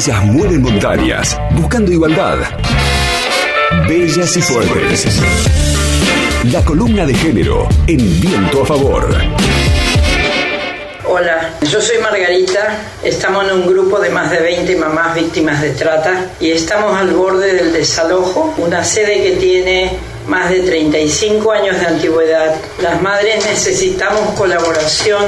Ellas mueven montañas, buscando igualdad. Bellas y fuertes. La columna de género en viento a favor. Hola, yo soy Margarita, estamos en un grupo de más de 20 mamás víctimas de trata y estamos al borde del desalojo, una sede que tiene más de 35 años de antigüedad. Las madres necesitamos colaboración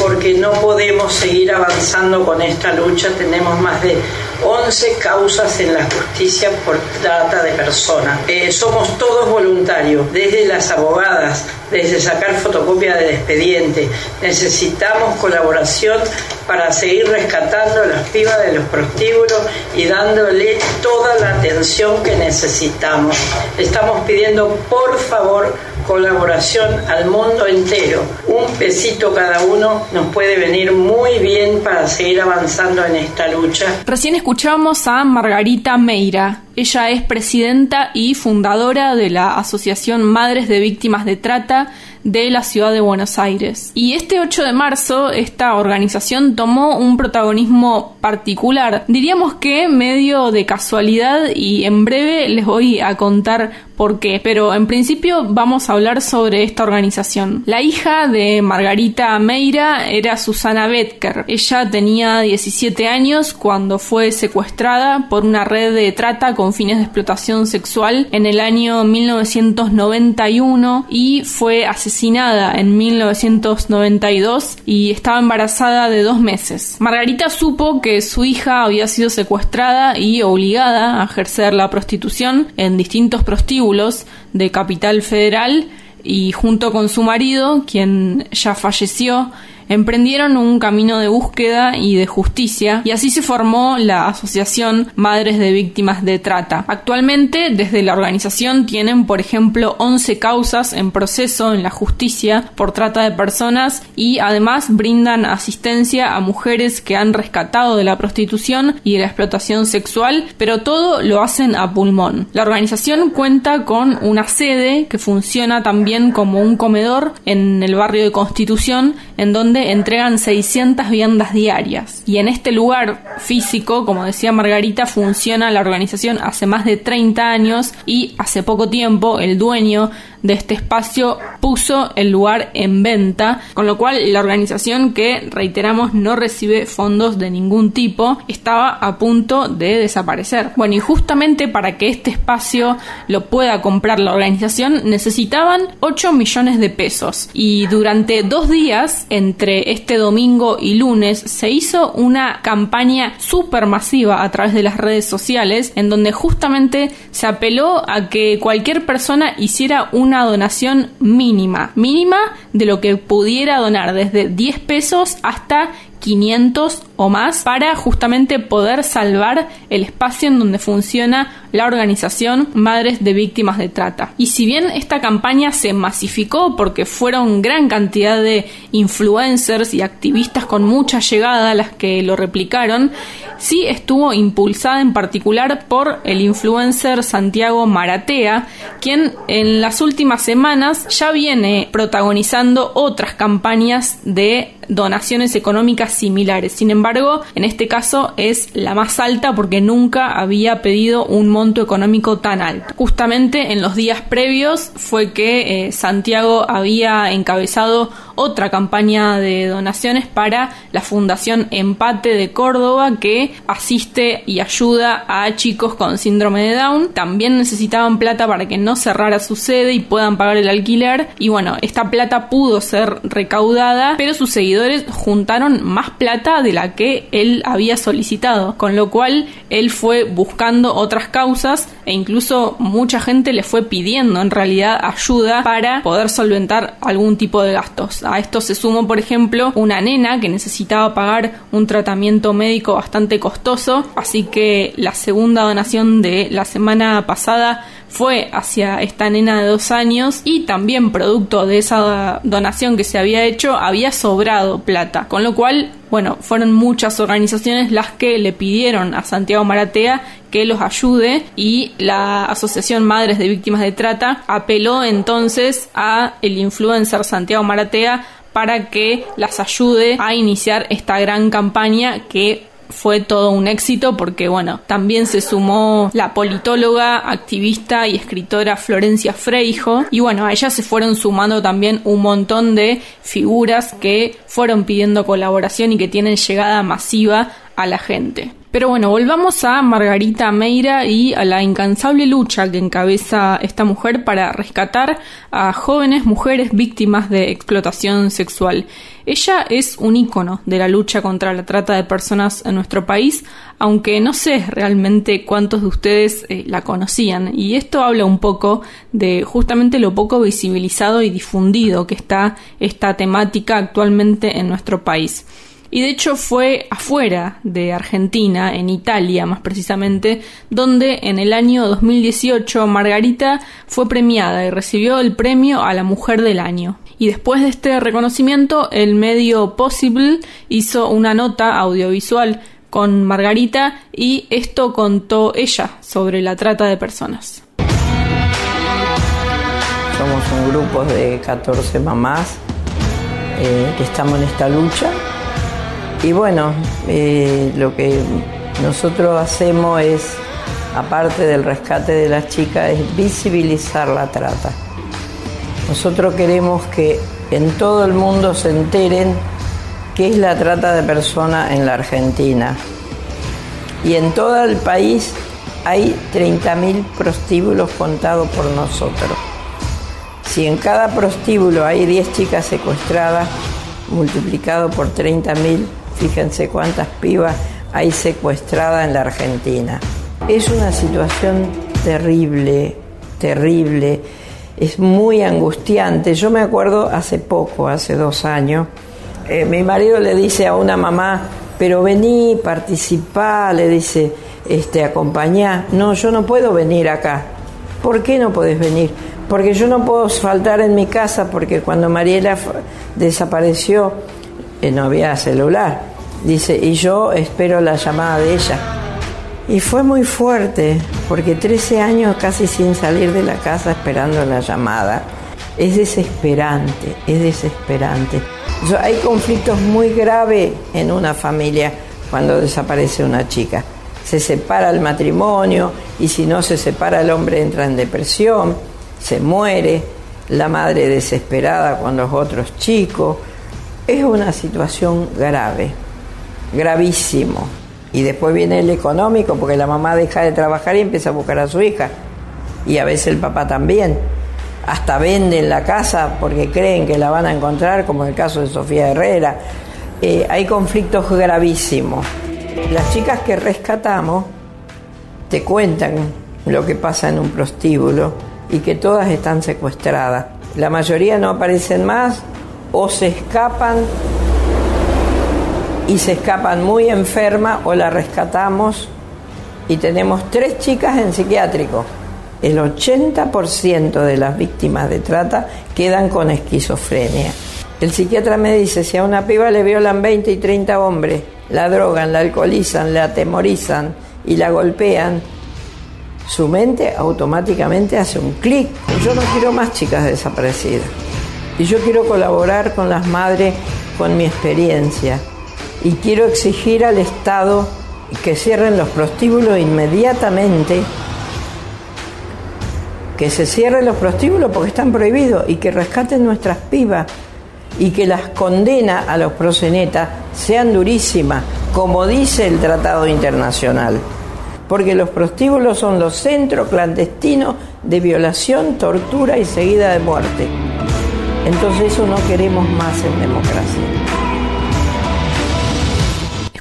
porque no podemos seguir avanzando con esta lucha. Tenemos más de 11 causas en la justicia por trata de personas. Eh, somos todos voluntarios, desde las abogadas, desde sacar fotocopia del expediente. Necesitamos colaboración para seguir rescatando a las pibas de los prostíbulos y dándole toda la atención que necesitamos. Estamos pidiendo, por favor, colaboración al mundo entero. Un pesito cada uno nos puede venir muy bien para seguir avanzando en esta lucha. Recién escuchamos a Margarita Meira. Ella es presidenta y fundadora de la Asociación Madres de Víctimas de Trata de la ciudad de Buenos Aires. Y este 8 de marzo esta organización tomó un protagonismo particular, diríamos que medio de casualidad y en breve les voy a contar por qué, pero en principio vamos a hablar sobre esta organización. La hija de Margarita Meira era Susana Betker. Ella tenía 17 años cuando fue secuestrada por una red de trata con fines de explotación sexual en el año 1991 y fue asesinada en 1992 y estaba embarazada de dos meses. Margarita supo que su hija había sido secuestrada y obligada a ejercer la prostitución en distintos prostíbulos de Capital Federal y junto con su marido, quien ya falleció, emprendieron un camino de búsqueda y de justicia y así se formó la Asociación Madres de Víctimas de Trata. Actualmente desde la organización tienen por ejemplo 11 causas en proceso en la justicia por trata de personas y además brindan asistencia a mujeres que han rescatado de la prostitución y de la explotación sexual, pero todo lo hacen a pulmón. La organización cuenta con una sede que funciona también como un comedor en el barrio de Constitución en donde entregan 600 viandas diarias. Y en este lugar físico, como decía Margarita, funciona la organización hace más de 30 años y hace poco tiempo el dueño de este espacio puso el lugar en venta, con lo cual la organización que, reiteramos, no recibe fondos de ningún tipo, estaba a punto de desaparecer. Bueno, y justamente para que este espacio lo pueda comprar la organización necesitaban 8 millones de pesos y durante dos días, entre este domingo y lunes, se hizo una campaña súper masiva a través de las redes sociales en donde justamente se apeló a que cualquier persona hiciera un una donación mínima, mínima de lo que pudiera donar, desde 10 pesos hasta 500 o más para justamente poder salvar el espacio en donde funciona la organización Madres de Víctimas de Trata. Y si bien esta campaña se masificó porque fueron gran cantidad de influencers y activistas con mucha llegada las que lo replicaron, sí estuvo impulsada en particular por el influencer Santiago Maratea, quien en las últimas semanas ya viene protagonizando otras campañas de donaciones económicas similares. Sin embargo, en este caso es la más alta porque nunca había pedido un monto económico tan alto. Justamente en los días previos fue que eh, Santiago había encabezado otra campaña de donaciones para la Fundación Empate de Córdoba que asiste y ayuda a chicos con síndrome de Down. También necesitaban plata para que no cerrara su sede y puedan pagar el alquiler. Y bueno, esta plata pudo ser recaudada, pero sus seguidores juntaron más plata de la que él había solicitado, con lo cual él fue buscando otras causas e incluso mucha gente le fue pidiendo en realidad ayuda para poder solventar algún tipo de gastos. A esto se sumó, por ejemplo, una nena que necesitaba pagar un tratamiento médico bastante costoso, así que la segunda donación de la semana pasada fue hacia esta nena de dos años y también producto de esa donación que se había hecho había sobrado plata, con lo cual bueno, fueron muchas organizaciones las que le pidieron a Santiago Maratea que los ayude y la Asociación Madres de Víctimas de Trata apeló entonces a el influencer Santiago Maratea para que las ayude a iniciar esta gran campaña que fue todo un éxito porque, bueno, también se sumó la politóloga, activista y escritora Florencia Freijo. Y bueno, a ella se fueron sumando también un montón de figuras que fueron pidiendo colaboración y que tienen llegada masiva a la gente. Pero bueno, volvamos a Margarita Meira y a la incansable lucha que encabeza esta mujer para rescatar a jóvenes mujeres víctimas de explotación sexual. Ella es un ícono de la lucha contra la trata de personas en nuestro país, aunque no sé realmente cuántos de ustedes eh, la conocían. Y esto habla un poco de justamente lo poco visibilizado y difundido que está esta temática actualmente en nuestro país y de hecho fue afuera de Argentina, en Italia más precisamente, donde en el año 2018 Margarita fue premiada y recibió el premio a la Mujer del Año. Y después de este reconocimiento, el medio Possible hizo una nota audiovisual con Margarita y esto contó ella sobre la trata de personas. Somos un grupo de 14 mamás eh, que estamos en esta lucha y bueno, lo que nosotros hacemos es, aparte del rescate de las chicas, es visibilizar la trata. Nosotros queremos que en todo el mundo se enteren qué es la trata de personas en la Argentina. Y en todo el país hay 30.000 prostíbulos contados por nosotros. Si en cada prostíbulo hay 10 chicas secuestradas, multiplicado por 30.000, Fíjense cuántas pibas hay secuestradas en la Argentina. Es una situación terrible, terrible. Es muy angustiante. Yo me acuerdo hace poco, hace dos años, eh, mi marido le dice a una mamá, pero vení, participá, le dice, este, acompañá. No, yo no puedo venir acá. ¿Por qué no podés venir? Porque yo no puedo faltar en mi casa porque cuando Mariela desapareció no había celular. Dice, y yo espero la llamada de ella. Y fue muy fuerte, porque 13 años casi sin salir de la casa esperando la llamada. Es desesperante, es desesperante. hay conflictos muy graves en una familia cuando desaparece una chica. Se separa el matrimonio y si no se separa el hombre entra en depresión, se muere, la madre desesperada con los otros chicos. Es una situación grave gravísimo. Y después viene el económico, porque la mamá deja de trabajar y empieza a buscar a su hija. Y a veces el papá también. Hasta venden la casa porque creen que la van a encontrar, como en el caso de Sofía Herrera. Eh, hay conflictos gravísimos. Las chicas que rescatamos te cuentan lo que pasa en un prostíbulo y que todas están secuestradas. La mayoría no aparecen más o se escapan y se escapan muy enfermas o la rescatamos y tenemos tres chicas en psiquiátrico. El 80% de las víctimas de trata quedan con esquizofrenia. El psiquiatra me dice, si a una piba le violan 20 y 30 hombres, la drogan, la alcoholizan, la atemorizan y la golpean, su mente automáticamente hace un clic. Yo no quiero más chicas desaparecidas. Y yo quiero colaborar con las madres con mi experiencia y quiero exigir al Estado que cierren los prostíbulos inmediatamente, que se cierren los prostíbulos porque están prohibidos y que rescaten nuestras pibas y que las condenas a los prosenetas sean durísimas, como dice el Tratado Internacional, porque los prostíbulos son los centros clandestinos de violación, tortura y seguida de muerte. Entonces eso no queremos más en democracia.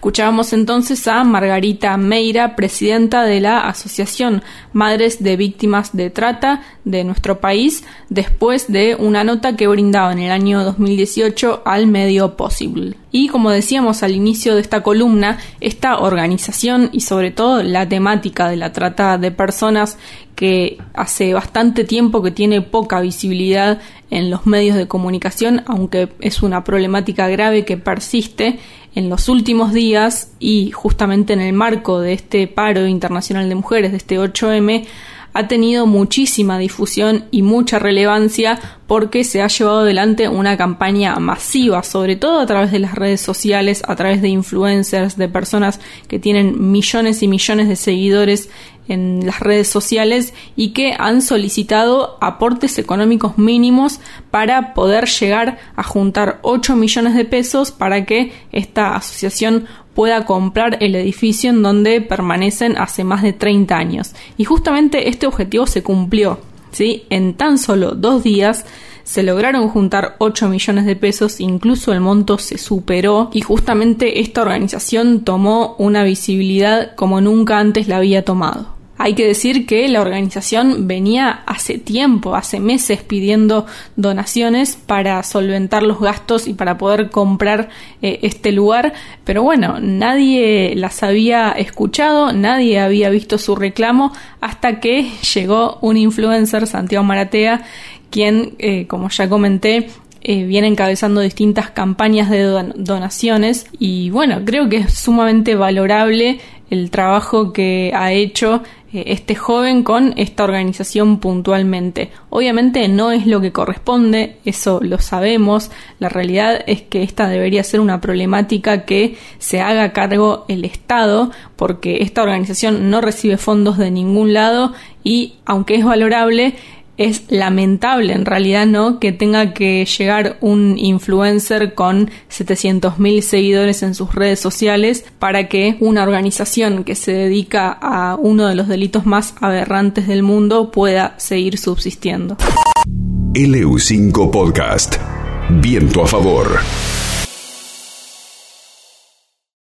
Escuchábamos entonces a Margarita Meira, presidenta de la Asociación Madres de Víctimas de Trata de nuestro país, después de una nota que brindaba en el año 2018 al medio Possible. Y como decíamos al inicio de esta columna, esta organización y sobre todo la temática de la trata de personas que hace bastante tiempo que tiene poca visibilidad en los medios de comunicación, aunque es una problemática grave que persiste, en los últimos días y justamente en el marco de este paro internacional de mujeres, de este 8M, ha tenido muchísima difusión y mucha relevancia porque se ha llevado adelante una campaña masiva, sobre todo a través de las redes sociales, a través de influencers, de personas que tienen millones y millones de seguidores en las redes sociales y que han solicitado aportes económicos mínimos para poder llegar a juntar 8 millones de pesos para que esta asociación pueda comprar el edificio en donde permanecen hace más de 30 años. Y justamente este objetivo se cumplió. ¿sí? En tan solo dos días se lograron juntar 8 millones de pesos, incluso el monto se superó y justamente esta organización tomó una visibilidad como nunca antes la había tomado. Hay que decir que la organización venía hace tiempo, hace meses pidiendo donaciones para solventar los gastos y para poder comprar eh, este lugar, pero bueno, nadie las había escuchado, nadie había visto su reclamo hasta que llegó un influencer, Santiago Maratea, quien, eh, como ya comenté, eh, viene encabezando distintas campañas de donaciones. Y bueno, creo que es sumamente valorable el trabajo que ha hecho eh, este joven con esta organización puntualmente. Obviamente no es lo que corresponde, eso lo sabemos, la realidad es que esta debería ser una problemática que se haga cargo el Estado porque esta organización no recibe fondos de ningún lado y aunque es valorable, es lamentable en realidad, ¿no? Que tenga que llegar un influencer con 700.000 seguidores en sus redes sociales para que una organización que se dedica a uno de los delitos más aberrantes del mundo pueda seguir subsistiendo. LU5 Podcast. Viento a favor.